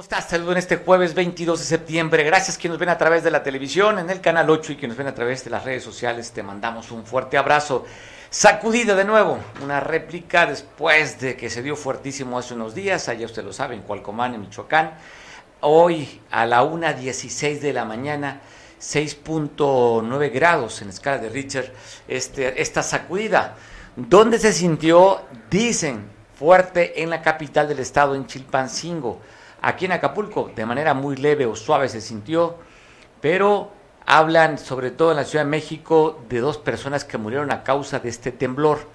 ¿Cómo estás? Saludos en este jueves 22 de septiembre. Gracias que nos ven a través de la televisión, en el canal 8 y que nos ven a través de las redes sociales. Te mandamos un fuerte abrazo. Sacudida de nuevo, una réplica después de que se dio fuertísimo hace unos días, allá usted lo sabe, en Cualcomán, en Michoacán. Hoy a la 1.16 de la mañana, 6.9 grados en escala de Richter, este, esta sacudida. ¿Dónde se sintió? Dicen, fuerte en la capital del estado, en Chilpancingo Aquí en Acapulco, de manera muy leve o suave se sintió, pero hablan sobre todo en la Ciudad de México de dos personas que murieron a causa de este temblor.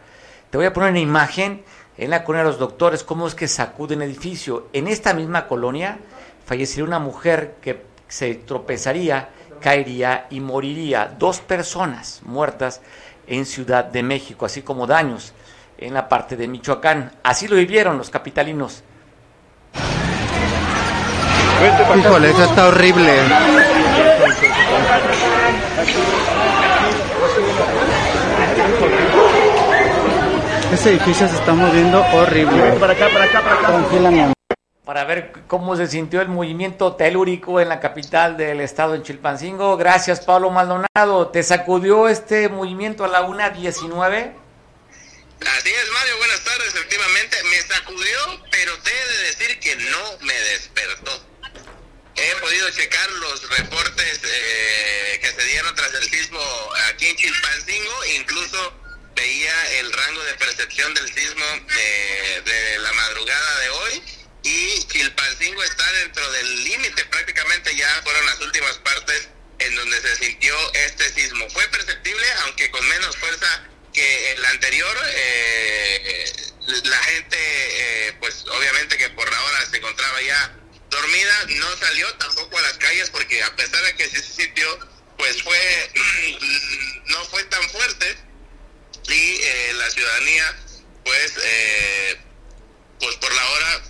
Te voy a poner una imagen en la colonia de los doctores, cómo es que sacuden edificio. En esta misma colonia fallecería una mujer que se tropezaría, caería y moriría. Dos personas muertas en Ciudad de México, así como daños en la parte de Michoacán. Así lo vivieron los capitalinos. Híjole, eso está horrible. Ese edificio se está moviendo horrible. Para acá, para acá, para acá. Para ver cómo se sintió el movimiento telúrico en la capital del estado, en Chilpancingo. Gracias, Pablo Maldonado. ¿Te sacudió este movimiento a la 1.19? Así es, Mario, buenas tardes. Efectivamente, me sacudió, pero te he de decir que no me despertó. He podido checar los reportes eh, que se dieron tras el sismo aquí en Chilpancingo, incluso veía el rango de percepción del sismo eh, de la madrugada de hoy y Chilpancingo está dentro del límite, prácticamente ya fueron las últimas partes en donde se sintió este sismo. Fue perceptible, aunque con menos fuerza que el anterior. Eh, la gente, pues obviamente que por ahora se encontraba ya dormida, no salió tampoco a las calles porque a pesar de que se sintió, pues fue, no fue tan fuerte. Y eh, la ciudadanía, pues, eh, pues por la hora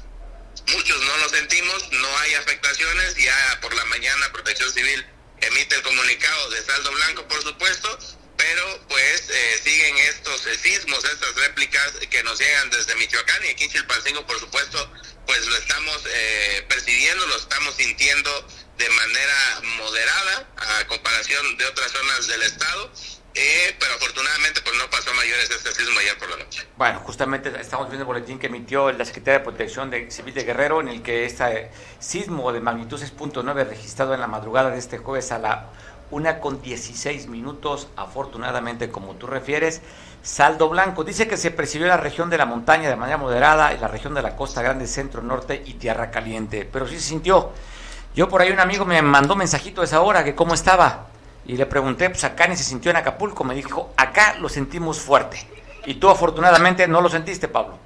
muchos no lo sentimos, no hay afectaciones, ya por la mañana Protección Civil emite el comunicado de saldo blanco, por supuesto, pero pues eh, siguen estos sismos, estas réplicas que nos llegan desde Michoacán y aquí en Chilpancingo, por supuesto, pues lo estamos eh, percibiendo, lo estamos sintiendo de manera moderada a comparación de otras zonas del estado. Eh, pero afortunadamente pues no pasó mayores este sismo ayer por la noche. Bueno, justamente estamos viendo el boletín que emitió la Secretaría de Protección de Civil de Guerrero en el que este sismo de magnitud 6.9 registrado en la madrugada de este jueves a la una con 16 minutos, afortunadamente como tú refieres, saldo blanco. Dice que se percibió la región de la montaña de manera moderada y la región de la costa grande, centro, norte y tierra caliente, pero sí se sintió. Yo por ahí un amigo me mandó mensajito a esa hora que cómo estaba y le pregunté, pues acá ni se sintió en Acapulco, me dijo, acá lo sentimos fuerte. Y tú afortunadamente no lo sentiste, Pablo.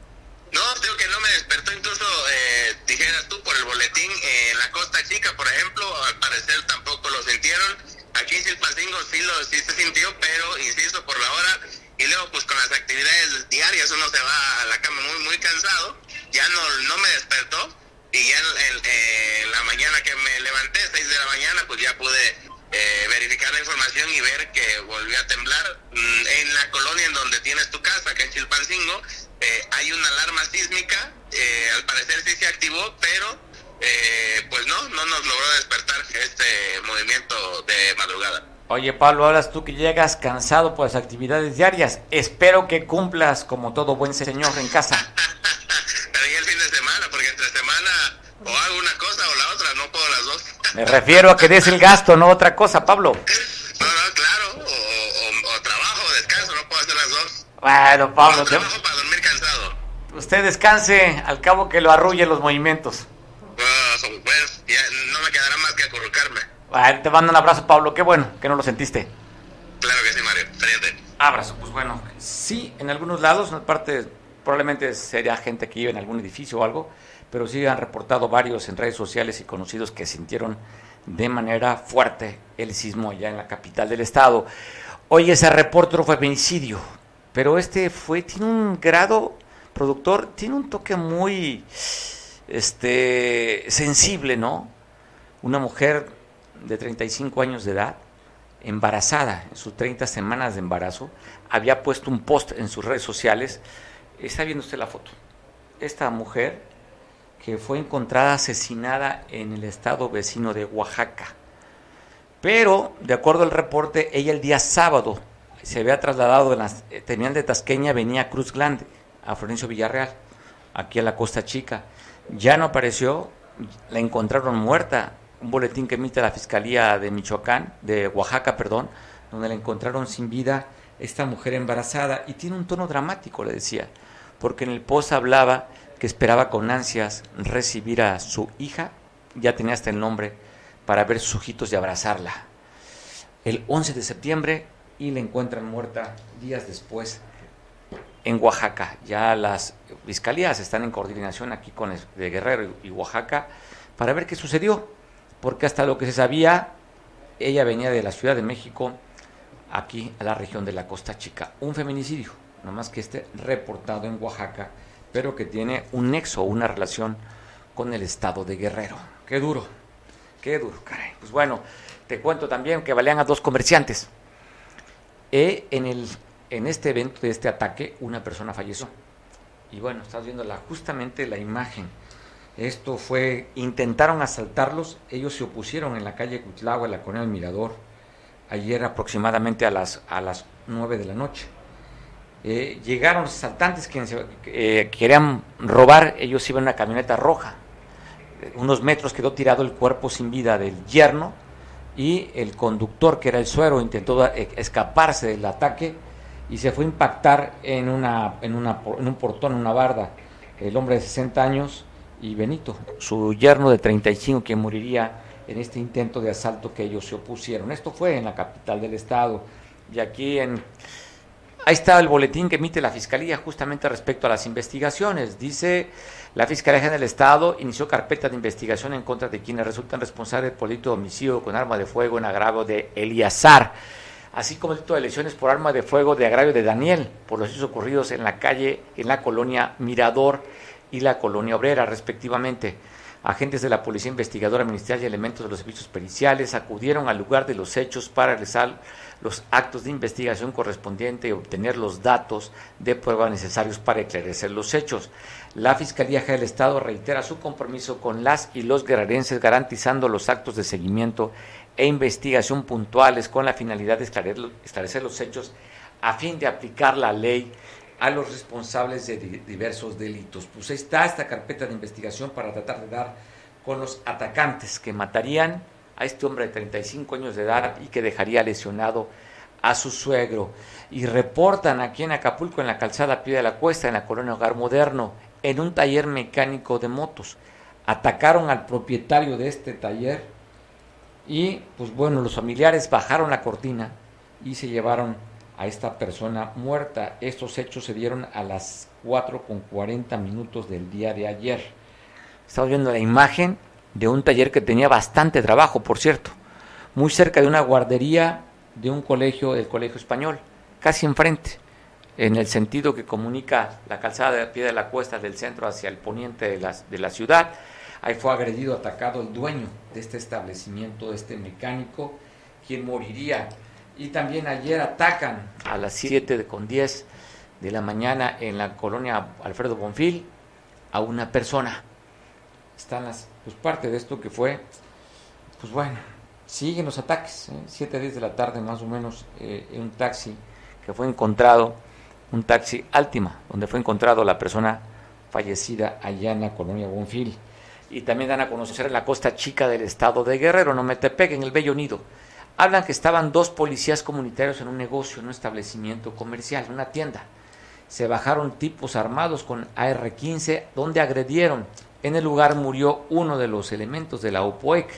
No, digo que no me despertó incluso, eh, dijeras tú, por el boletín, en la Costa Chica, por ejemplo, al parecer tampoco lo sintieron Aquí en Chilpancingo sí, lo, sí se sintió, pero insisto, por la hora. Y luego, pues con las actividades diarias, uno se va a la cama muy, muy cansado. Ya no, no me despertó. Y ya en, la mañana que me levanté, 6 de la mañana, pues ya pude eh, verificar la información y ver que volvió a temblar. Mm, en la colonia en donde tienes tu casa, que en Chilpancingo, eh, hay una alarma sísmica. Eh, al parecer sí se activó, pero eh, pues no, no nos logró despertar este movimiento de madrugada. Oye, Pablo, hablas tú que llegas cansado por las actividades diarias. Espero que cumplas como todo buen señor en casa. También el fin de semana, porque entre semana o hago una cosa o la otra, no puedo las dos. Me refiero a que des el gasto, no otra cosa, Pablo. No, no, claro, o, o- o trabajo o descanso, no puedo hacer las dos. Bueno, Pablo, te- trabajo para dormir cansado. usted descanse, al cabo que lo arrulle los movimientos. Ah, bueno, ya no me quedará más que te mando un abrazo, Pablo. Qué bueno que no lo sentiste. Claro que sí, Mario. Fíjate. Abrazo, pues bueno, sí, en algunos lados, en parte probablemente sería gente que vive en algún edificio o algo, pero sí han reportado varios en redes sociales y conocidos que sintieron de manera fuerte el sismo allá en la capital del estado. Hoy ese reporte fue feminicidio, pero este fue, tiene un grado, productor, tiene un toque muy este, sensible, ¿no? Una mujer de 35 años de edad, embarazada, en sus 30 semanas de embarazo, había puesto un post en sus redes sociales. Está viendo usted la foto. Esta mujer que fue encontrada asesinada en el estado vecino de Oaxaca. Pero, de acuerdo al reporte, ella el día sábado se había trasladado de las eh, terminal de Tasqueña, venía a Cruz Grande, a Florencio Villarreal, aquí a la Costa Chica. Ya no apareció, la encontraron muerta. Un boletín que emite la Fiscalía de Michoacán, de Oaxaca, perdón, donde la encontraron sin vida esta mujer embarazada y tiene un tono dramático, le decía, porque en el post hablaba que esperaba con ansias recibir a su hija, ya tenía hasta el nombre, para ver sus ojitos y abrazarla. El 11 de septiembre y la encuentran muerta días después en Oaxaca. Ya las fiscalías están en coordinación aquí con el- de Guerrero y Oaxaca para ver qué sucedió, porque hasta lo que se sabía, ella venía de la Ciudad de México aquí a la región de la Costa Chica. Un feminicidio, nomás que esté reportado en Oaxaca, pero que tiene un nexo, una relación con el estado de Guerrero. Qué duro, qué duro, caray. Pues bueno, te cuento también que balean a dos comerciantes. Eh, en, el, en este evento de este ataque, una persona falleció. Y bueno, estás viendo la, justamente la imagen. Esto fue, intentaron asaltarlos, ellos se opusieron en la calle Cutlagua, en la colonia del Mirador, ayer aproximadamente a las, a las 9 de la noche. Eh, llegaron los asaltantes quienes eh, querían robar, ellos iban en una camioneta roja. Eh, unos metros quedó tirado el cuerpo sin vida del yerno y el conductor, que era el suero, intentó eh, escaparse del ataque y se fue a impactar en, una, en, una, en un portón, en una barda. El hombre de 60 años y Benito, su yerno de 35, que moriría en este intento de asalto que ellos se opusieron. Esto fue en la capital del estado. Y aquí en... Ahí está el boletín que emite la Fiscalía justamente respecto a las investigaciones. Dice, la Fiscalía General del Estado inició carpeta de investigación en contra de quienes resultan responsables por delito de homicidio con arma de fuego en agravio de Eliazar, así como el delito de lesiones por arma de fuego de agravio de Daniel, por los hechos ocurridos en la calle, en la colonia Mirador y la colonia Obrera, respectivamente. Agentes de la Policía Investigadora Ministerial y elementos de los servicios periciales acudieron al lugar de los hechos para realizar los actos de investigación correspondiente y obtener los datos de prueba necesarios para esclarecer los hechos. La Fiscalía General del Estado reitera su compromiso con las y los guerrerenses garantizando los actos de seguimiento e investigación puntuales con la finalidad de esclarecer los hechos a fin de aplicar la ley a los responsables de di- diversos delitos. Pues ahí está esta carpeta de investigación para tratar de dar con los atacantes que matarían a este hombre de 35 años de edad y que dejaría lesionado a su suegro. Y reportan aquí en Acapulco, en la calzada Pie de la Cuesta, en la colonia Hogar Moderno, en un taller mecánico de motos. Atacaron al propietario de este taller y, pues bueno, los familiares bajaron la cortina y se llevaron a esta persona muerta. Estos hechos se dieron a las 4 con 40 minutos del día de ayer. Estamos viendo la imagen de un taller que tenía bastante trabajo, por cierto, muy cerca de una guardería de un colegio, el Colegio Español, casi enfrente, en el sentido que comunica la calzada de pie de la cuesta del centro hacia el poniente de la, de la ciudad. Ahí fue agredido, atacado el dueño de este establecimiento, este mecánico, quien moriría. Y también ayer atacan a las 7 con 10 de la mañana en la colonia Alfredo Bonfil a una persona. están las, pues parte de esto que fue, pues bueno, siguen los ataques, ¿eh? 7 días de la tarde más o menos, eh, en un taxi que fue encontrado, un taxi Altima, donde fue encontrado la persona fallecida allá en la colonia Bonfil. Y también dan a conocer en la costa chica del estado de Guerrero, no Metepec, en el Bello Nido. Hablan que estaban dos policías comunitarios en un negocio, en un establecimiento comercial, en una tienda. Se bajaron tipos armados con AR-15, donde agredieron. En el lugar murió uno de los elementos de la OPOEC.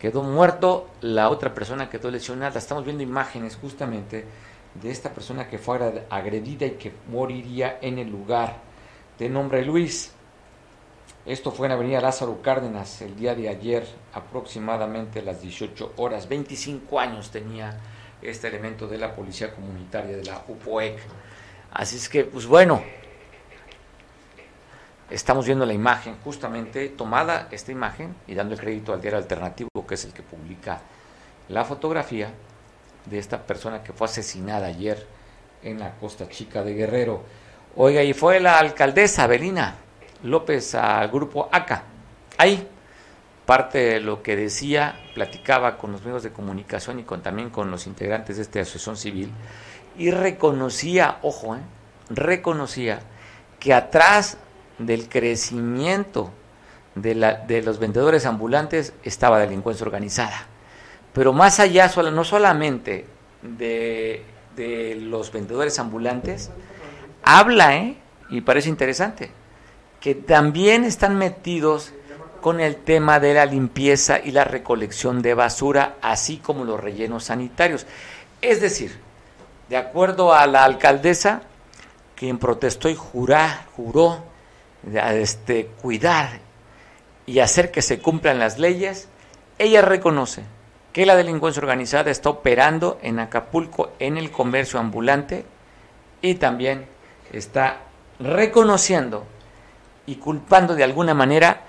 Quedó muerto, la otra persona quedó lesionada. Estamos viendo imágenes justamente de esta persona que fue agredida y que moriría en el lugar. De nombre Luis. Esto fue en Avenida Lázaro Cárdenas el día de ayer, aproximadamente las 18 horas. 25 años tenía este elemento de la Policía Comunitaria de la UPOEC. Así es que, pues bueno, estamos viendo la imagen, justamente tomada esta imagen y dando el crédito al diario alternativo, que es el que publica la fotografía de esta persona que fue asesinada ayer en la Costa Chica de Guerrero. Oiga, y fue la alcaldesa Belina López al grupo ACA. Ahí, parte de lo que decía, platicaba con los medios de comunicación y también con los integrantes de esta asociación civil, y reconocía, ojo, eh, reconocía que atrás del crecimiento de los vendedores ambulantes estaba delincuencia organizada. Pero más allá, no solamente de, de los vendedores ambulantes, habla, ¿eh? y parece interesante, que también están metidos con el tema de la limpieza y la recolección de basura, así como los rellenos sanitarios. Es decir, de acuerdo a la alcaldesa, quien protestó y jurá, juró este, cuidar y hacer que se cumplan las leyes, ella reconoce que la delincuencia organizada está operando en Acapulco en el comercio ambulante y también está reconociendo y culpando de alguna manera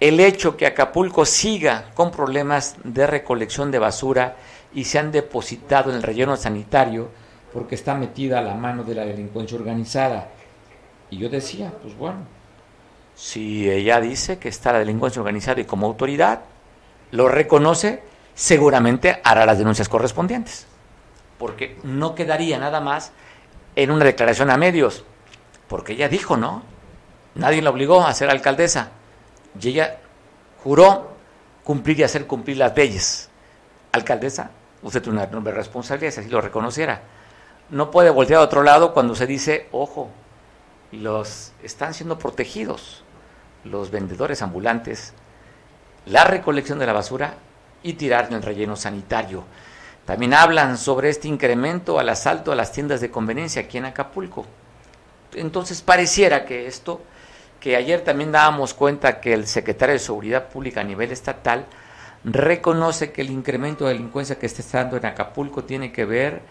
el hecho que Acapulco siga con problemas de recolección de basura y se han depositado en el relleno sanitario porque está metida a la mano de la delincuencia organizada. Y yo decía, pues bueno, si ella dice que está la delincuencia organizada y como autoridad lo reconoce, seguramente hará las denuncias correspondientes. Porque no quedaría nada más en una declaración a medios. Porque ella dijo, ¿no? Nadie la obligó a ser alcaldesa. Y ella juró cumplir y hacer cumplir las leyes. Alcaldesa, usted tiene una enorme responsabilidad, si así lo reconociera. No puede voltear a otro lado cuando se dice, ojo, los están siendo protegidos los vendedores ambulantes, la recolección de la basura y tirar en el relleno sanitario. También hablan sobre este incremento al asalto a las tiendas de conveniencia aquí en Acapulco. Entonces pareciera que esto que ayer también dábamos cuenta que el secretario de Seguridad Pública a nivel estatal reconoce que el incremento de delincuencia que está estando en Acapulco tiene que ver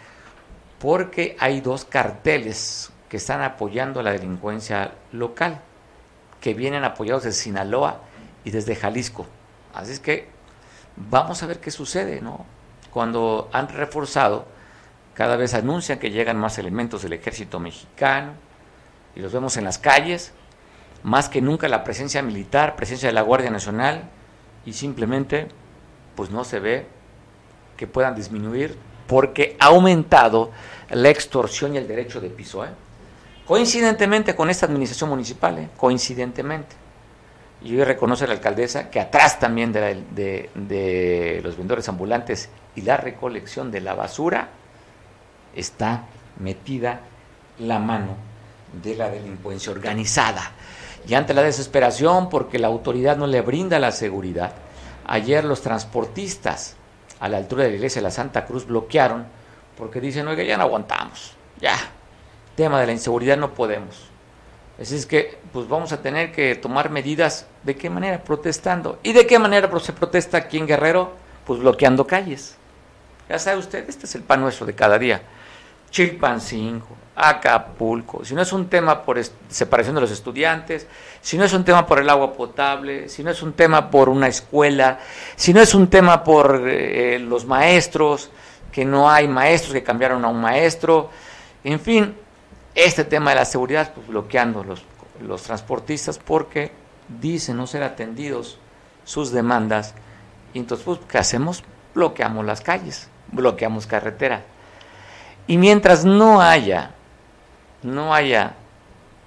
porque hay dos carteles que están apoyando la delincuencia local, que vienen apoyados desde Sinaloa y desde Jalisco. Así es que vamos a ver qué sucede, ¿no? Cuando han reforzado, cada vez anuncian que llegan más elementos del ejército mexicano y los vemos en las calles, más que nunca la presencia militar, presencia de la Guardia Nacional, y simplemente pues no se ve que puedan disminuir porque ha aumentado la extorsión y el derecho de piso. ¿eh? Coincidentemente con esta administración municipal, ¿eh? coincidentemente. Y hoy reconoce la alcaldesa que atrás también de, de los vendedores ambulantes y la recolección de la basura está metida la mano de la delincuencia organizada. Y ante la desesperación porque la autoridad no le brinda la seguridad, ayer los transportistas a la altura de la iglesia de la Santa Cruz bloquearon porque dicen, oiga, ya no aguantamos, ya, tema de la inseguridad no podemos. Así es que, pues vamos a tener que tomar medidas. ¿De qué manera? Protestando. ¿Y de qué manera se protesta aquí en Guerrero? Pues bloqueando calles. Ya sabe usted, este es el pan nuestro de cada día. Chilpancingo, Acapulco, si no es un tema por separación de los estudiantes, si no es un tema por el agua potable, si no es un tema por una escuela, si no es un tema por eh, los maestros, que no hay maestros que cambiaron a un maestro, en fin, este tema de la seguridad, pues bloqueando los, los transportistas porque dicen no ser atendidos sus demandas. Y entonces, pues, ¿qué hacemos? Bloqueamos las calles, bloqueamos carretera. Y mientras no haya, no haya,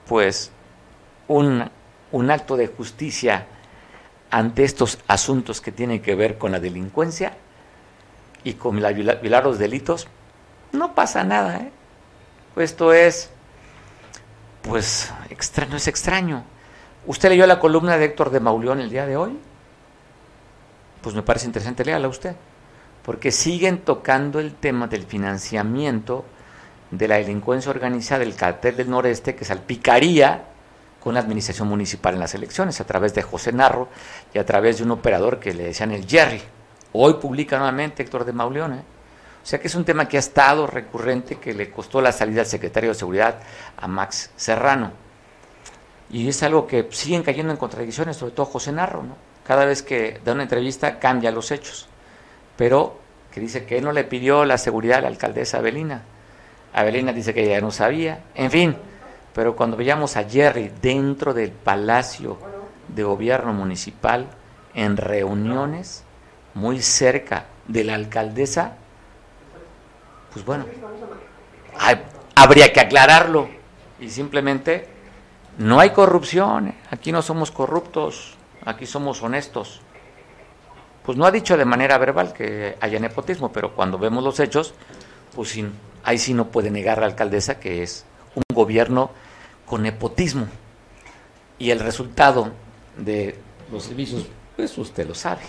pues, un, un acto de justicia ante estos asuntos que tienen que ver con la delincuencia y con la violar los delitos, no pasa nada. ¿eh? Esto es, pues, extraño, es extraño. ¿Usted leyó la columna de Héctor de Mauleón el día de hoy? Pues me parece interesante, léala usted. Porque siguen tocando el tema del financiamiento de la delincuencia organizada del cartel del noreste que salpicaría con la administración municipal en las elecciones, a través de José Narro y a través de un operador que le decían el Jerry. Hoy publica nuevamente Héctor de Mauleón. ¿eh? O sea que es un tema que ha estado recurrente, que le costó la salida al secretario de Seguridad a Max Serrano. Y es algo que siguen cayendo en contradicciones, sobre todo José Narro, ¿no? Cada vez que da una entrevista cambia los hechos. Pero que dice que él no le pidió la seguridad a la alcaldesa Avelina. Avelina dice que ella no sabía. En fin, pero cuando veíamos a Jerry dentro del Palacio de Gobierno Municipal en reuniones muy cerca de la alcaldesa, pues bueno, habría que aclararlo y simplemente no hay corrupción, ¿eh? aquí no somos corruptos, aquí somos honestos. Pues no ha dicho de manera verbal que haya nepotismo, pero cuando vemos los hechos, pues ahí sí no puede negar la alcaldesa que es un gobierno con nepotismo. Y el resultado de los servicios, pues usted lo sabe.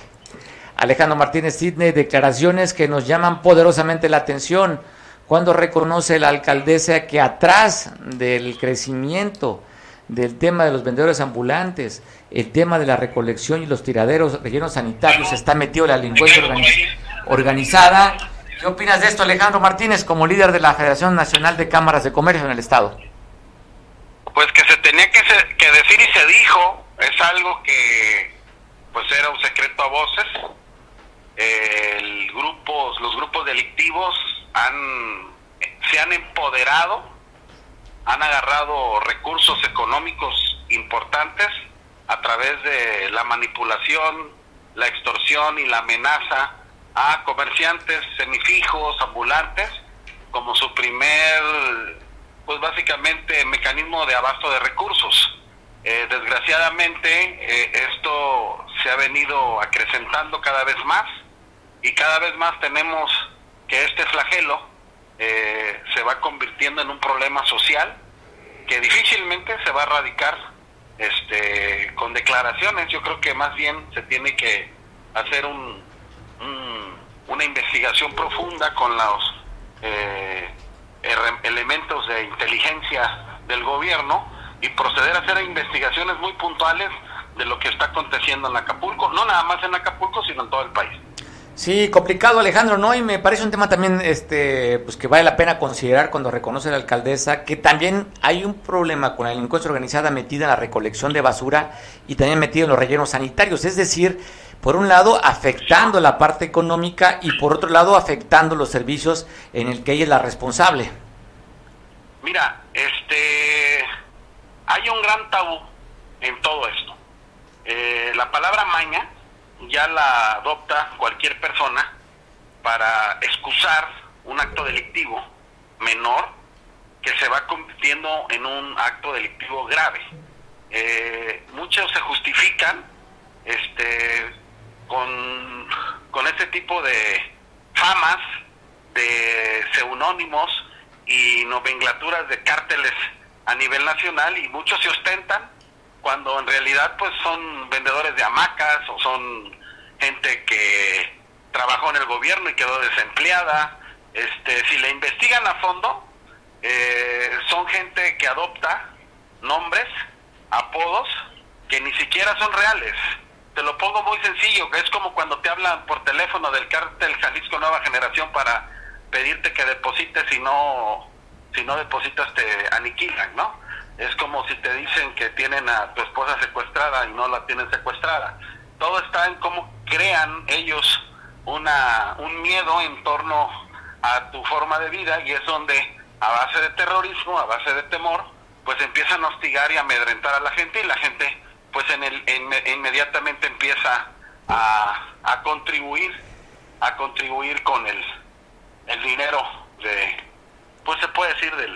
Alejandro Martínez Sidney, declaraciones que nos llaman poderosamente la atención cuando reconoce la alcaldesa que atrás del crecimiento del tema de los vendedores ambulantes, el tema de la recolección y los tiraderos rellenos sanitarios, está metido la delincuencia organizada. ¿Qué opinas de esto, Alejandro Martínez, como líder de la Federación Nacional de Cámaras de Comercio en el Estado? Pues que se tenía que, decir y se dijo, es algo que pues era un secreto a voces. los grupos delictivos se han empoderado han agarrado recursos económicos importantes a través de la manipulación, la extorsión y la amenaza a comerciantes semifijos, ambulantes, como su primer, pues básicamente, mecanismo de abasto de recursos. Eh, desgraciadamente, eh, esto se ha venido acrecentando cada vez más y cada vez más tenemos que este flagelo eh, se va convirtiendo en un problema social que difícilmente se va a erradicar este, con declaraciones. Yo creo que más bien se tiene que hacer un, una investigación profunda con los eh, elementos de inteligencia del gobierno y proceder a hacer investigaciones muy puntuales de lo que está aconteciendo en Acapulco, no nada más en Acapulco, sino en todo el país. Sí, complicado Alejandro, ¿no? Y me parece un tema también este, pues que vale la pena considerar cuando reconoce la alcaldesa que también hay un problema con la delincuencia organizada metida en la recolección de basura y también metida en los rellenos sanitarios, es decir, por un lado afectando la parte económica y por otro lado afectando los servicios en el que ella es la responsable. Mira, este hay un gran tabú en todo esto. Eh, la palabra maña ya la adopta cualquier persona para excusar un acto delictivo menor que se va convirtiendo en un acto delictivo grave. Eh, muchos se justifican este, tipo de famas, de seudónimos y nomenclaturas de cárteles a nivel nacional y muchos se ostentan cuando en realidad pues son vendedores de hamacas o son gente que trabajó en el gobierno y quedó desempleada. Este, si le investigan a fondo, eh, son gente que adopta nombres, apodos que ni siquiera son reales. Te lo pongo muy sencillo, que es como cuando te hablan por teléfono del cártel Jalisco Nueva Generación para pedirte que deposites y no si no depositas te aniquilan, ¿no? Es como si te dicen que tienen a tu esposa secuestrada y no la tienen secuestrada. Todo está en cómo crean ellos una, un miedo en torno a tu forma de vida y es donde a base de terrorismo, a base de temor, pues empiezan a hostigar y amedrentar a la gente y la gente pues en el, inmediatamente empieza a, a contribuir, a contribuir con el, el dinero de, pues se puede decir del,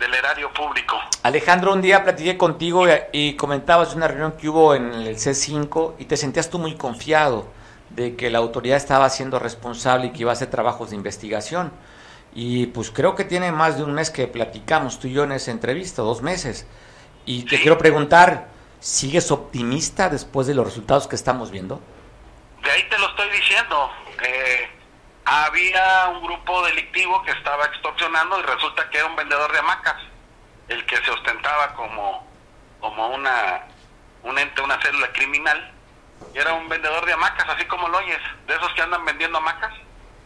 del erario público. Alejandro, un día platiqué contigo y, comentabas una reunión que hubo en el C5 y te sentías tú muy confiado de que la autoridad estaba siendo responsable y que iba a hacer trabajos de investigación. Y pues creo que tiene más de un mes que platicamos tú y yo en esa entrevista, dos meses. Y te quiero preguntar, ¿sigues optimista después de los resultados que estamos viendo? De ahí te lo estoy diciendo. Había un grupo delictivo que estaba extorsionando y resulta que era un vendedor de hamacas, el que se ostentaba como, como una, un ente, una célula criminal, y era un vendedor de hamacas, así como lo oyes, de esos que andan vendiendo hamacas,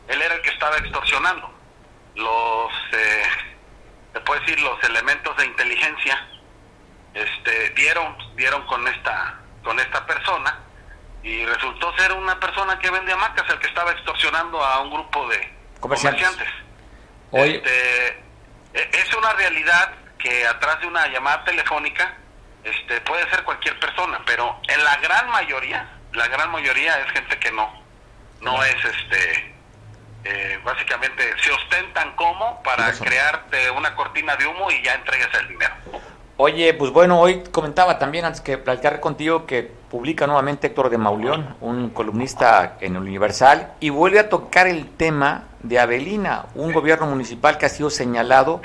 él era el que estaba extorsionando. Los, eh, se puede decir, los elementos de inteligencia este, dieron, dieron con esta, con esta persona, y resultó ser una persona que vende hamacas, el que estaba extorsionando a un grupo de comerciantes. Este, e, es una realidad que atrás de una llamada telefónica este, puede ser cualquier persona, pero en la gran mayoría, la gran mayoría es gente que no, no es este, eh, básicamente se ostentan como para crearte una cortina de humo y ya entregues el dinero. Oye, pues bueno, hoy comentaba también antes que platicar contigo que publica nuevamente Héctor de Mauleón, un columnista en el Universal, y vuelve a tocar el tema de Avelina, un gobierno municipal que ha sido señalado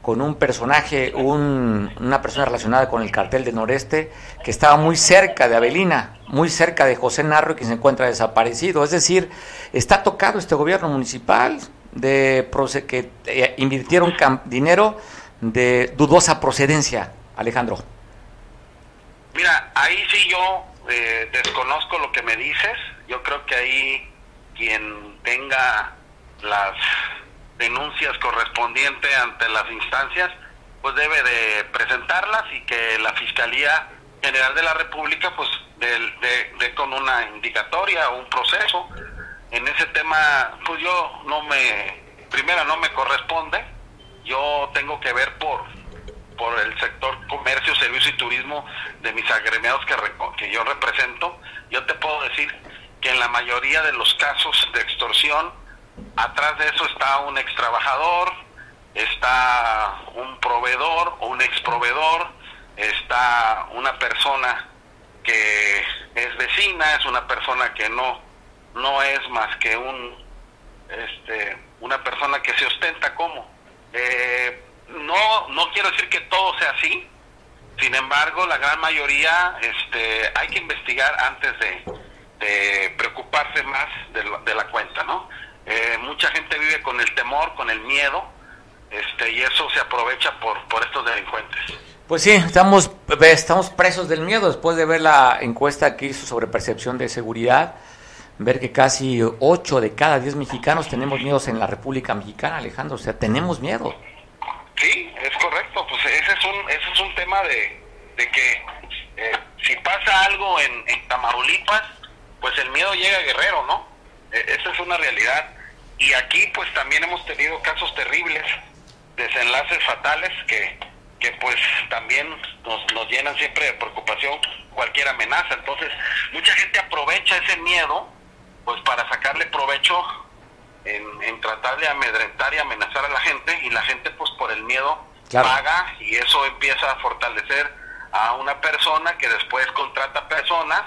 con un personaje, una persona relacionada con el cartel de Noreste, que estaba muy cerca de Avelina, muy cerca de José Narro, que se encuentra desaparecido. Es decir, está tocado este gobierno municipal de que eh, invirtieron dinero de dudosa procedencia, Alejandro. Mira, ahí sí yo eh, desconozco lo que me dices. Yo creo que ahí quien tenga las denuncias correspondientes ante las instancias, pues debe de presentarlas y que la Fiscalía General de la República, pues de, con una indicatoria o un proceso. En ese tema, pues yo no me, primero no me corresponde, yo tengo que ver por por el sector comercio, servicio y turismo de mis agremiados que, que yo represento, yo te puedo decir que en la mayoría de los casos de extorsión, atrás de eso está un ex trabajador, está un proveedor o un ex proveedor, está una persona que es vecina, es una persona que no, no es más que un, este, una persona que se ostenta como. Eh, no, no quiero decir que todo sea así, sin embargo, la gran mayoría este, hay que investigar antes de, preocuparse más de, la cuenta, ¿no? Eh, mucha gente vive con el temor, con el miedo, este, y eso se aprovecha por, por estos delincuentes. Pues sí, estamos, estamos presos del miedo después de ver la encuesta que hizo sobre percepción de seguridad, ver que casi 8 de cada 10 mexicanos tenemos miedos en la República Mexicana, Alejandro, o sea, tenemos miedo. Sí, es correcto. Pues ese es un, ese es un tema de, de que eh, si pasa algo en, en, Tamaulipas, pues el miedo llega a Guerrero, ¿no? E, esa es una realidad. Y aquí pues también hemos tenido casos terribles, desenlaces fatales que, que pues también nos, nos llenan siempre de preocupación cualquier amenaza. Entonces, mucha gente aprovecha ese miedo pues para sacarle provecho en, tratar de amedrentar y amenazar a la gente y la gente pues por el miedo paga y eso empieza a fortalecer a una persona que después contrata personas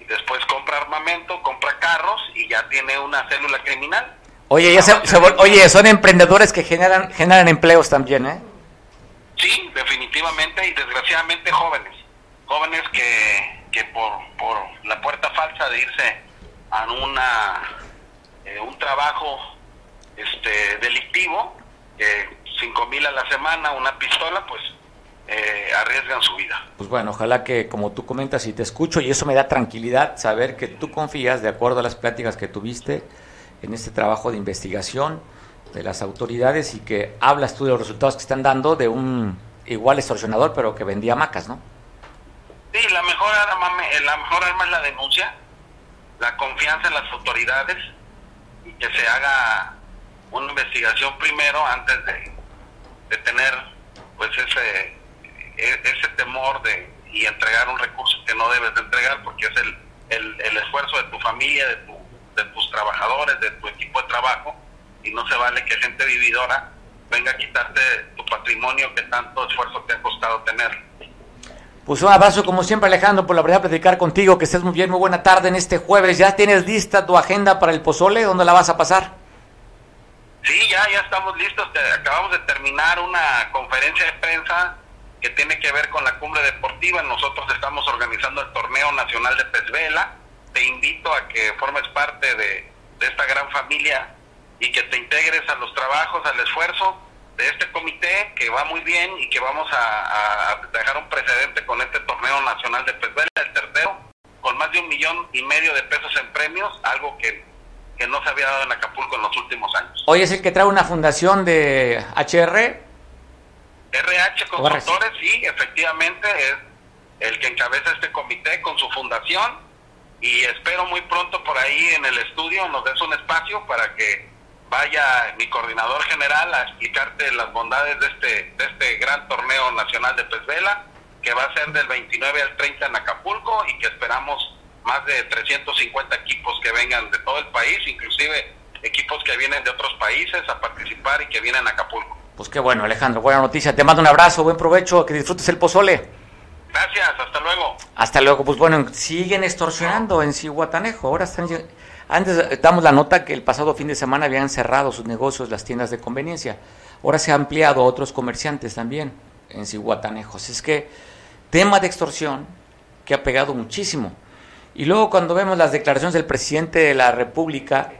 y después compra armamento, compra carros y ya tiene una célula criminal. Oye, ya se, oye, son emprendedores que generan generan empleos también, ¿eh? Sí, definitivamente y desgraciadamente jóvenes, jóvenes que, que por, por la puerta falsa de irse a una eh, un trabajo este delictivo, cinco mil a la semana, una pistola, pues eh, arriesgan su vida. Pues bueno, ojalá que como tú comentas y te escucho y eso me da tranquilidad saber que tú confías, de acuerdo a las pláticas que tuviste en este trabajo de investigación de las autoridades y que hablas tú de los resultados que están dando de un igual extorsionador pero que vendía macas, ¿no? Sí, la mejor arma, la mejor arma es la denuncia, la confianza en las autoridades y que se haga una investigación primero antes de, tener pues ese e, ese temor de y entregar un recurso que que no debes de entregar porque es el, el, el esfuerzo de tu familia, de, tu, de tus trabajadores, de tu equipo de trabajo y no se vale que gente vividora venga a quitarte tu patrimonio que tanto esfuerzo te ha costado tener. Pues un abrazo como siempre Alejandro por la verdad platicar contigo, que estés muy bien, muy buena tarde en este jueves. ¿Ya tienes lista tu agenda para el pozole? ¿Dónde la vas a pasar? Sí, ya, ya estamos listos. Acabamos de terminar una conferencia de prensa que tiene que ver con la cumbre deportiva. Nosotros estamos organizando el torneo nacional de Pesvela. Te invito a que formes parte de, de esta gran familia y que te integres a los trabajos, al esfuerzo de este comité que va muy bien y que vamos a, dejar un precedente con este torneo nacional de Pesvela, el tercero, con más de un millón y medio de pesos en premios, algo que, que no se había dado en Acapulco en los últimos años. Hoy es el que trae una fundación de HR. RH Consultores, sí, efectivamente, es el que encabeza este comité con su fundación y espero muy pronto por ahí en el estudio nos des un espacio para que vaya mi coordinador general a explicarte las bondades de este, de este gran torneo nacional de Pesvela, que va a ser del 29 al 30 en Acapulco y que esperamos más de 350 equipos que vengan de todo el país, inclusive equipos que vienen de otros países a participar y que vienen a Acapulco. Pues qué bueno, Alejandro, buena noticia. Te mando un abrazo, buen provecho, que disfrutes el pozole. Gracias, hasta luego. Hasta luego, pues bueno, siguen extorsionando en Cihuatanejo. Ahora están antes eh, damos la nota que el pasado fin de semana habían cerrado sus negocios las tiendas de conveniencia. Ahora se ha ampliado a otros comerciantes también en Cihuatanejos. Es que tema de extorsión que ha pegado muchísimo. Y luego cuando vemos las declaraciones del presidente de la República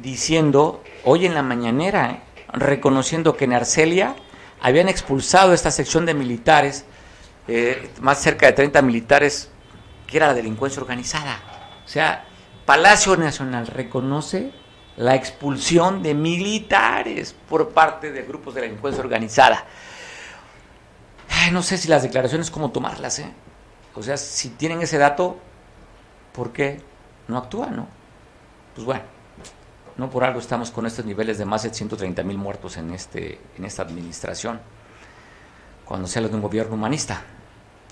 diciendo, hoy en la mañanera, eh, reconociendo que en Arcelia habían expulsado esta sección de militares, eh, más cerca de 30 militares, que era la delincuencia organizada. O sea, Palacio Nacional reconoce la expulsión de militares por parte de grupos de delincuencia organizada. no sé si las declaraciones cómo tomarlas, ¿eh? O sea, si tienen ese dato, ¿por qué no actúan, no? Pues bueno, no por algo estamos con estos niveles de más de 130 mil muertos en, este, en esta administración, cuando se habla de un gobierno humanista.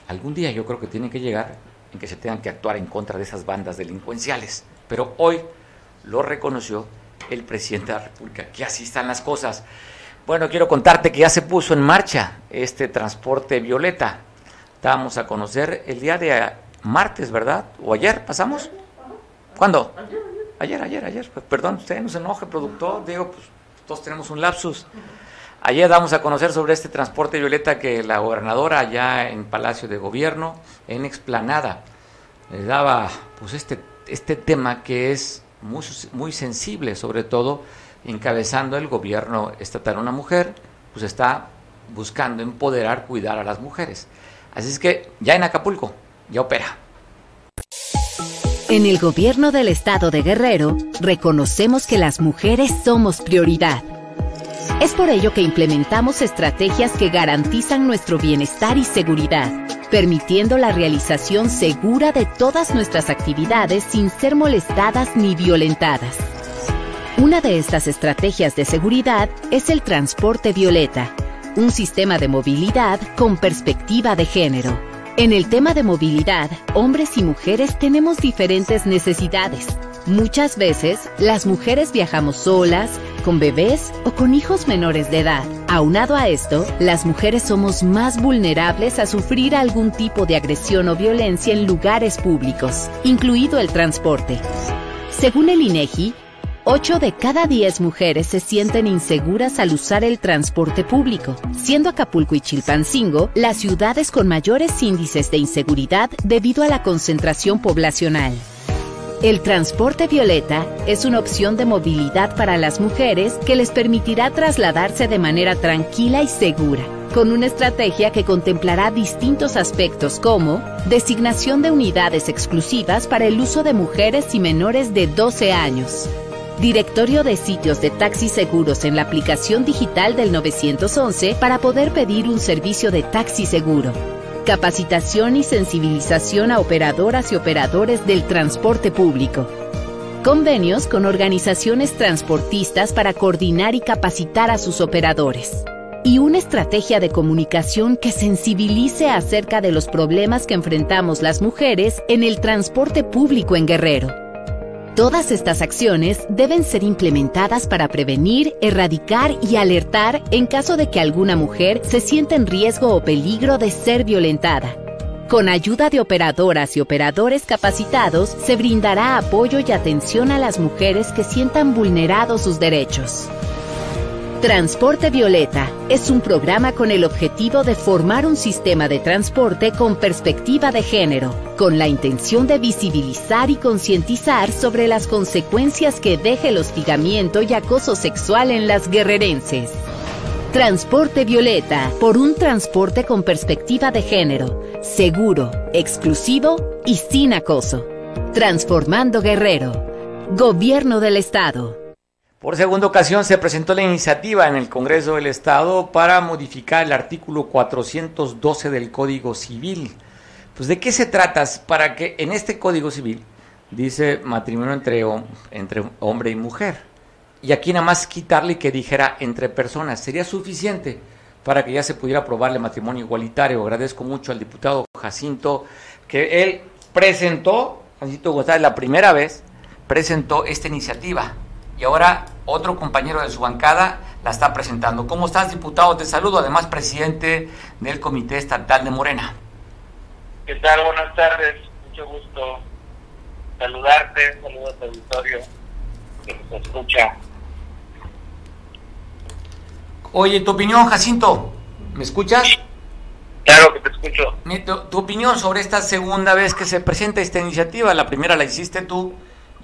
Algún día yo creo que tiene que llegar en que se tengan que actuar en contra de esas bandas delincuenciales. Pero hoy lo reconoció el presidente de la República, que así están las cosas. Bueno, quiero contarte que ya se puso en marcha este transporte violeta. Estábamos a conocer el día de martes, ¿verdad? ¿O ayer pasamos? ¿Cuándo? Ayer, ayer, ayer. Pues, perdón, usted no se enoje, productor. Digo, pues todos tenemos un lapsus. Ayer damos a conocer sobre este transporte violeta que la gobernadora allá en Palacio de Gobierno, en Explanada, le daba pues este, este tema que es muy, muy sensible, sobre todo encabezando el gobierno estatal. Una mujer pues está buscando empoderar, cuidar a las mujeres. Así es que ya en Acapulco, ya opera. En el gobierno del estado de Guerrero, reconocemos que las mujeres somos prioridad es por ello que implementamos estrategias que garantizan nuestro bienestar y seguridad, permitiendo la realización segura de todas nuestras actividades sin ser molestadas ni violentadas. Una de estas estrategias de seguridad es el transporte violeta, un sistema de movilidad con perspectiva de género. En el tema de movilidad, hombres y mujeres tenemos diferentes necesidades. Muchas veces, las mujeres viajamos solas, con bebés o con hijos menores de edad. Aunado a esto, las mujeres somos más vulnerables a sufrir algún tipo de agresión o violencia en lugares públicos, incluido el transporte. Según el INEGI, 8 de cada 10 mujeres se sienten inseguras al usar el transporte público, siendo Acapulco y Chilpancingo las ciudades con mayores índices de inseguridad debido a la concentración poblacional. El transporte violeta es una opción de movilidad para las mujeres que les permitirá trasladarse de manera tranquila y segura, con una estrategia que contemplará distintos aspectos como designación de unidades exclusivas para el uso de mujeres y menores de 12 años, directorio de sitios de taxis seguros en la aplicación digital del 911 para poder pedir un servicio de taxi seguro capacitación y sensibilización a operadoras y operadores del transporte público. Convenios con organizaciones transportistas para coordinar y capacitar a sus operadores. y una estrategia de comunicación que sensibilice acerca de los problemas que enfrentamos las mujeres en el transporte público en Guerrero. Todas estas acciones deben ser implementadas para prevenir, erradicar y alertar en caso de que alguna mujer se sienta en riesgo o peligro de ser violentada. Con ayuda de operadoras y operadores capacitados, se brindará apoyo y atención a las mujeres que sientan vulnerados sus derechos. Transporte Violeta es un programa con el objetivo de formar un sistema de transporte con perspectiva de género, con la intención de visibilizar y concientizar sobre las consecuencias que deja el hostigamiento y acoso sexual en las guerrerenses. Transporte Violeta, por un transporte con perspectiva de género, seguro, exclusivo y sin acoso. Transformando Guerrero. Gobierno del Estado. Por segunda ocasión se presentó la iniciativa en el Congreso del Estado para modificar el artículo 412 del Código Civil. Pues de qué se trata? Para que en este Código Civil dice matrimonio entre, entre hombre y mujer. Y aquí nada más quitarle que dijera entre personas. Sería suficiente para que ya se pudiera aprobarle matrimonio igualitario. Agradezco mucho al diputado Jacinto que él presentó, Jacinto González, la primera vez presentó esta iniciativa y ahora otro compañero de su bancada la está presentando. ¿Cómo estás, diputado? Te saludo, además presidente del Comité Estatal de Morena. ¿Qué tal? Buenas tardes, mucho gusto saludarte, saludos al auditorio que nos escucha. Oye, tu opinión, Jacinto, ¿me escuchas? Claro que te escucho. Tu, tu opinión sobre esta segunda vez que se presenta esta iniciativa, la primera la hiciste tú,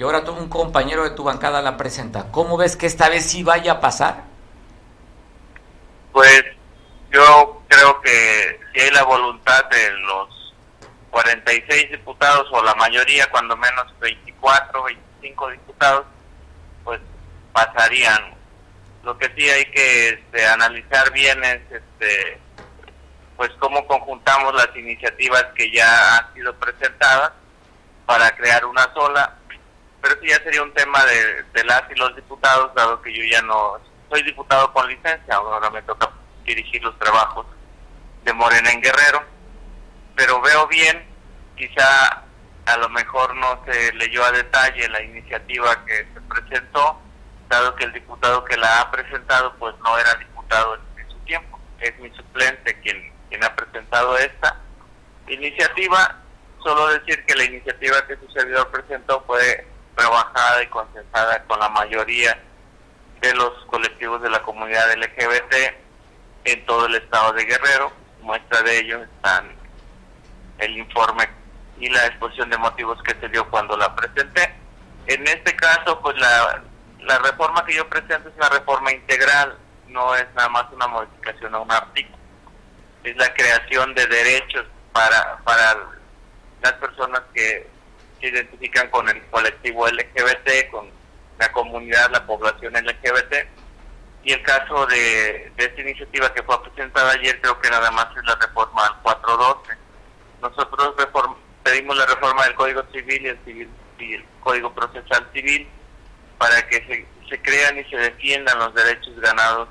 y ahora un compañero de tu bancada la presenta. ¿Cómo ves que esta vez sí vaya a pasar? Pues yo creo que si hay la voluntad de los 46 diputados o la mayoría, cuando menos 24, 25 diputados, pues pasarían. Lo que sí hay que este, analizar bien es este pues cómo conjuntamos las iniciativas que ya han sido presentadas para crear una sola pero eso ya sería un tema de, las y los diputados, dado que yo ya no soy diputado con licencia, ahora me toca dirigir los trabajos de Morena en Guerrero, pero veo bien, quizá a lo mejor no se leyó a detalle la iniciativa que se presentó, dado que el diputado que la ha presentado pues no era diputado en, su tiempo, es mi suplente quien, quien ha presentado esta iniciativa, solo decir que la iniciativa que su servidor presentó fue trabajada y consensuada con la mayoría de los colectivos de la comunidad LGBT en todo el estado de Guerrero. Muestra de ello están el informe y la exposición de motivos que se dio cuando la presenté. En este caso, pues la, la reforma que yo presento es una reforma integral, no es nada más una modificación a un artículo. Es la creación de derechos para, para las personas que se identifican con el colectivo LGBT, con la comunidad, la población LGBT. Y el caso de, esta iniciativa que fue presentada ayer, creo que nada más es la reforma al 412. Nosotros pedimos la reforma del Código Civil y el, civil y el Código Procesal Civil para que se, se crean y se defiendan los derechos ganados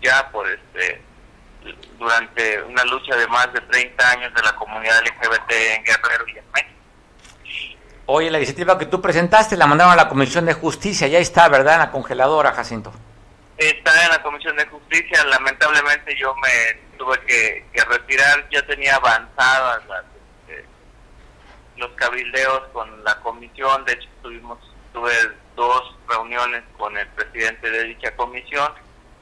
ya por este durante una lucha de más de 30 años de la comunidad LGBT en Guerrero y en México. Oye, la iniciativa que tú presentaste la mandaron a la Comisión de Justicia, ya está, ¿verdad? En la congeladora, Jacinto. Está en la Comisión de Justicia, lamentablemente yo me tuve que, retirar, ya tenía avanzadas este, los cabildeos con la comisión, de hecho tuvimos, tuve dos reuniones con el presidente de dicha comisión,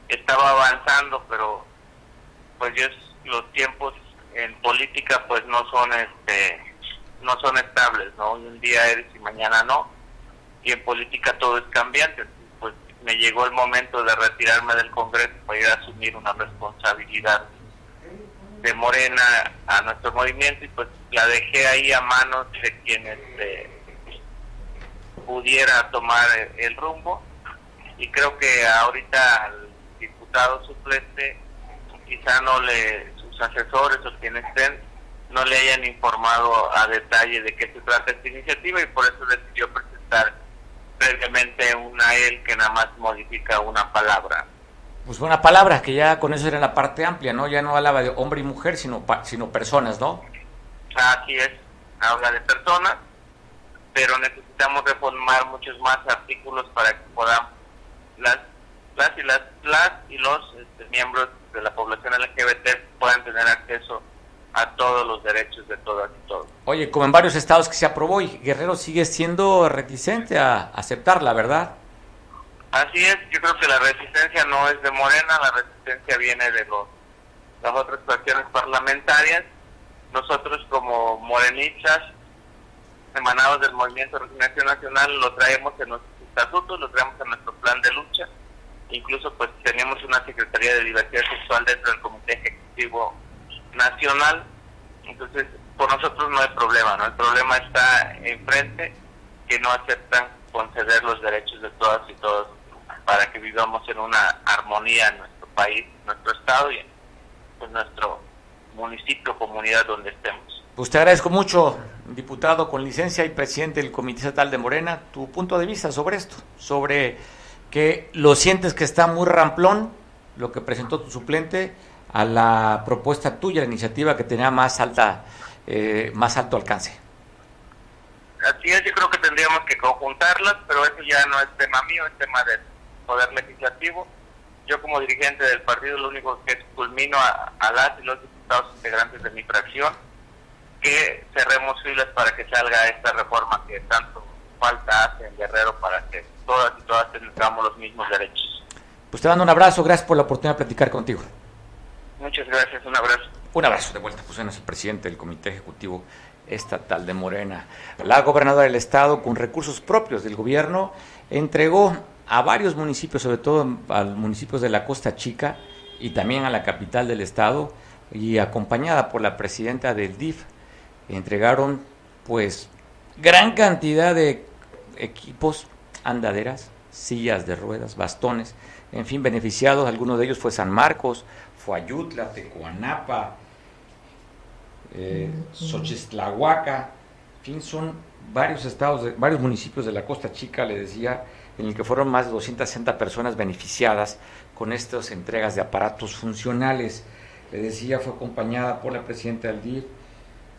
estaba avanzando, pero pues yo, los tiempos en política pues no son este no son estables, ¿no? un día eres y mañana no. Y en política todo es cambiante. Pues me llegó el momento de retirarme del Congreso para ir a asumir una responsabilidad de Morena a nuestro movimiento y pues la dejé ahí a manos de quienes este, pudiera tomar el, rumbo y creo que ahorita al diputado suplente quizá no le sus asesores o quienes estén no le hayan informado a detalle de qué se trata esta iniciativa y por eso decidió presentar previamente una él que nada más modifica una palabra Pues buena palabra, que ya con eso era la parte amplia, ¿no? Ya no hablaba de hombre y mujer, sino, sino personas, ¿no? Así es, habla de personas, pero necesitamos reformar muchos más artículos para que podamos, las, las y las, las y los este, miembros de la población LGBT puedan tener acceso a todos los derechos de todas y todos. Oye, como en varios estados que se aprobó y Guerrero sigue siendo reticente a aceptarla, ¿verdad? Así es, yo creo que la resistencia no es de Morena, la resistencia viene de los, las otras cuestiones parlamentarias. Nosotros como morenistas, emanados del Movimiento de Regeneración Nacional, lo traemos en nuestros estatutos, lo traemos en nuestro plan de lucha. Incluso pues tenemos una Secretaría de Diversidad Sexual dentro del Comité Ejecutivo Nacional. Entonces, por nosotros no hay problema, ¿no? El problema está enfrente, que no aceptan conceder los derechos de todas y todos para que vivamos en una armonía en nuestro país, nuestro estado y pues, nuestro municipio, comunidad donde estemos. Pues te agradezco mucho, diputado con licencia y presidente del Comité Estatal de Morena, tu punto de vista sobre esto, sobre que lo sientes que está muy ramplón, lo que presentó tu suplente, a la propuesta tuya, la iniciativa que tenía más alta, eh, más alto alcance. Así es, yo creo que tendríamos que conjuntarlas, pero eso ya no es tema mío, es tema del Poder Legislativo. Yo como dirigente del partido lo único que es culmino a, las y los diputados integrantes de mi fracción que cerremos filas para que salga esta reforma que tanto falta hace en Guerrero para que todas y todas tengamos los mismos derechos. Pues te mando un abrazo, gracias por la oportunidad de platicar contigo. Muchas gracias, un abrazo. Un abrazo de vuelta, pues es el presidente del Comité Ejecutivo Estatal de Morena. La gobernadora del estado, con recursos propios del gobierno, entregó a varios municipios, sobre todo a los municipios de la Costa Chica y también a la capital del estado, y acompañada por la presidenta del DIF, entregaron pues gran cantidad de equipos, andaderas, sillas de ruedas, bastones, en fin, beneficiados, algunos de ellos fue San Marcos, fue Ayutla, Tecuanapa, eh, Xochistlahuaca, en fin, son varios estados, varios municipios de la Costa Chica, le decía, en el que fueron más de 260 personas beneficiadas con estas entregas de aparatos funcionales. Le decía, fue acompañada por la presidenta del DIF,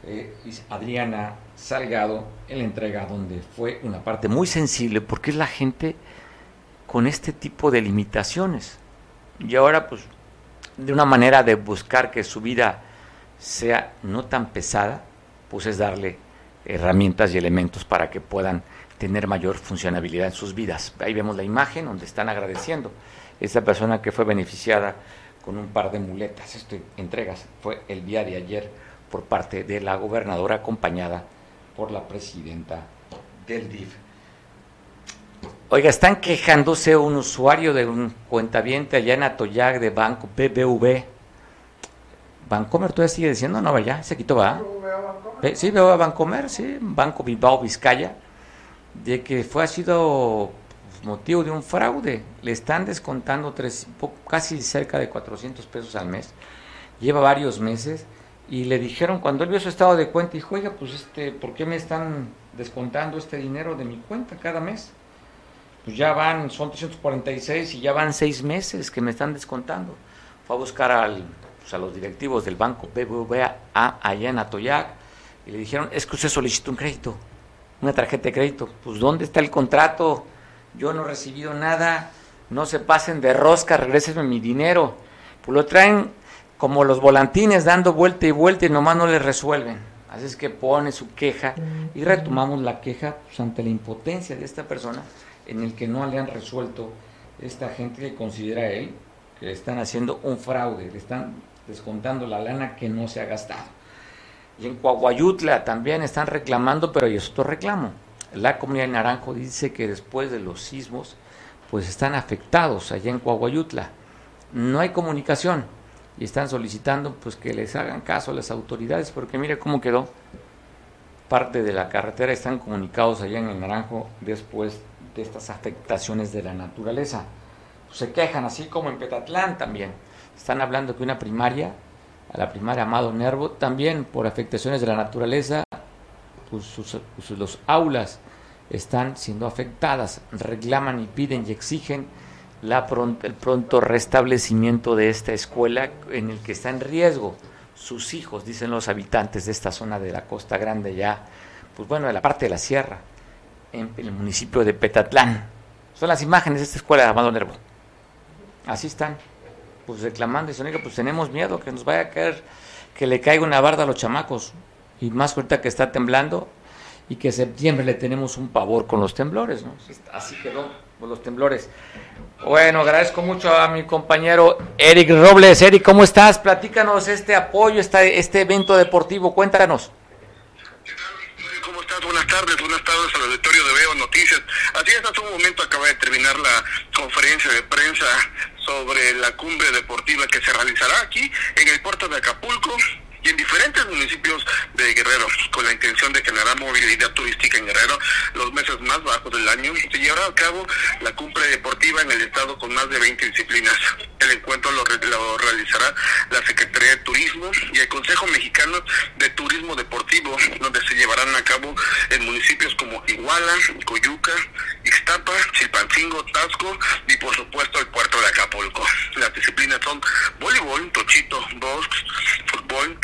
eh, Adriana Salgado, en la entrega donde fue una parte muy sensible, porque es la gente con este tipo de limitaciones. Y ahora, pues, de una manera de buscar que su vida sea no tan pesada, pues es darle herramientas y elementos para que puedan tener mayor funcionabilidad en sus vidas. Ahí vemos la imagen donde están agradeciendo esta persona que fue beneficiada con un par de muletas. Esto entregas fue el día de ayer por parte de la gobernadora acompañada por la presidenta del DIF. Oiga, están quejándose un usuario de un cuentaviente allá en Atoyac de Banco BBV. Bancomer todavía sigue diciendo, no, vaya, se quitó, va. Sí, veo a Bancomer, sí, Banco Bilbao Vizcaya, de que fue ha sido motivo de un fraude. Le están descontando tres, casi cerca de 400 pesos al mes. Lleva varios meses y le dijeron cuando él vio su estado de cuenta, dijo, oiga, pues este, ¿por qué me están descontando este dinero de mi cuenta cada mes? Pues ya van, son 346 y ya van seis meses que me están descontando. Fue a buscar al, pues, a los directivos del banco BBVA allá en Atoyac y le dijeron, es que usted solicitó un crédito, una tarjeta de crédito. Pues ¿dónde está el contrato? Yo no he recibido nada, no se pasen de rosca, regrésenme mi dinero. Pues lo traen como los volantines dando vuelta y vuelta y nomás no le resuelven. Así es que pone su queja y retomamos la queja pues, ante la impotencia de esta persona en el que no le han resuelto esta gente que considera él que le están haciendo un fraude, le están descontando la lana que no se ha gastado. Y en Coahuayutla también están reclamando, pero hay otro reclamo. La comunidad de Naranjo dice que después de los sismos, pues están afectados allá en Coahuayutla. No hay comunicación y están solicitando pues que les hagan caso a las autoridades, porque mire cómo quedó. Parte de la carretera están comunicados allá en el Naranjo después de estas afectaciones de la naturaleza. Pues se quejan, así como en Petatlán también. Están hablando que una primaria, a la primaria Amado Nervo, también por afectaciones de la naturaleza, pues sus, los aulas están siendo afectadas, reclaman y piden y exigen la el pronto restablecimiento de esta escuela en el que está en riesgo sus hijos, dicen los habitantes de esta zona de la Costa Grande ya, pues bueno, de la parte de la sierra, en, el municipio de Petatlán. Son las imágenes de esta escuela de Amado Nervo. Así están, pues reclamando y dicen, pues tenemos miedo que nos vaya a caer, que le caiga una barda a los chamacos. Y más ahorita que está temblando y que septiembre le tenemos un pavor con los temblores, ¿no? Así quedó con los temblores. Bueno, agradezco mucho a mi compañero Eric Robles. Eric, ¿cómo estás? Platícanos este apoyo, este, este evento deportivo, cuéntanos. Buenas tardes, buenas tardes al auditorio de Veo Noticias. Así es, hace un momento acaba de terminar la conferencia de prensa sobre la cumbre deportiva que se realizará aquí en el puerto de Acapulco y en diferentes municipios de Guerrero, con la intención de generar movilidad turística en Guerrero los meses más bajos del año, se llevará a cabo la cumbre deportiva en el estado con más de 20 disciplinas. El encuentro lo, realizará la Secretaría de Turismo y el Consejo Mexicano de Turismo Deportivo, donde se llevarán a cabo en municipios como Iguala, Coyuca, Ixtapa, Chilpancingo, Tasco y por supuesto el puerto de Acapulco. Las disciplinas son voleibol, tochito, box, fútbol,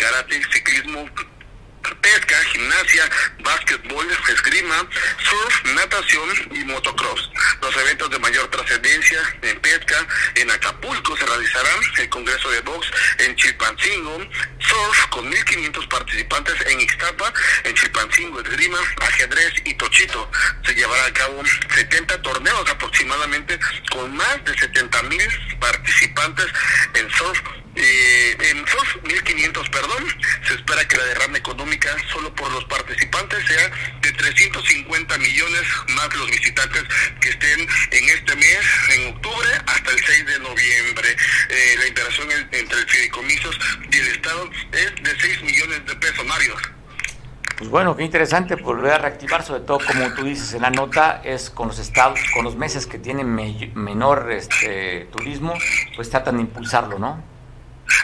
ciclismo, pesca, gimnasia, básquetbol, esgrima, surf, natación y motocross. Los eventos de mayor trascendencia en pesca en Acapulco se realizarán el Congreso de Box en Chilpancingo, surf con 1.500 participantes en Ixtapa, en Chilpancingo, esgrima, ajedrez y tochito. Se llevará a cabo 70 torneos aproximadamente con más de 70.000 participantes en surf eh, en esos 1.500, perdón, se espera que la derrama económica solo por los participantes sea de 350 millones más los visitantes que estén en este mes, en octubre, hasta el 6 de noviembre. Eh, la interacción entre el fideicomisos y el Estado es de 6 millones de pesos, Mario. Pues bueno, qué interesante volver a reactivar, sobre todo como tú dices en la nota, es con los estados, con los meses que tienen menor este, turismo, pues tratan de impulsarlo, ¿no?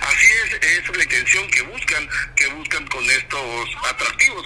Así es, es la intención que buscan, que buscan con estos atractivos.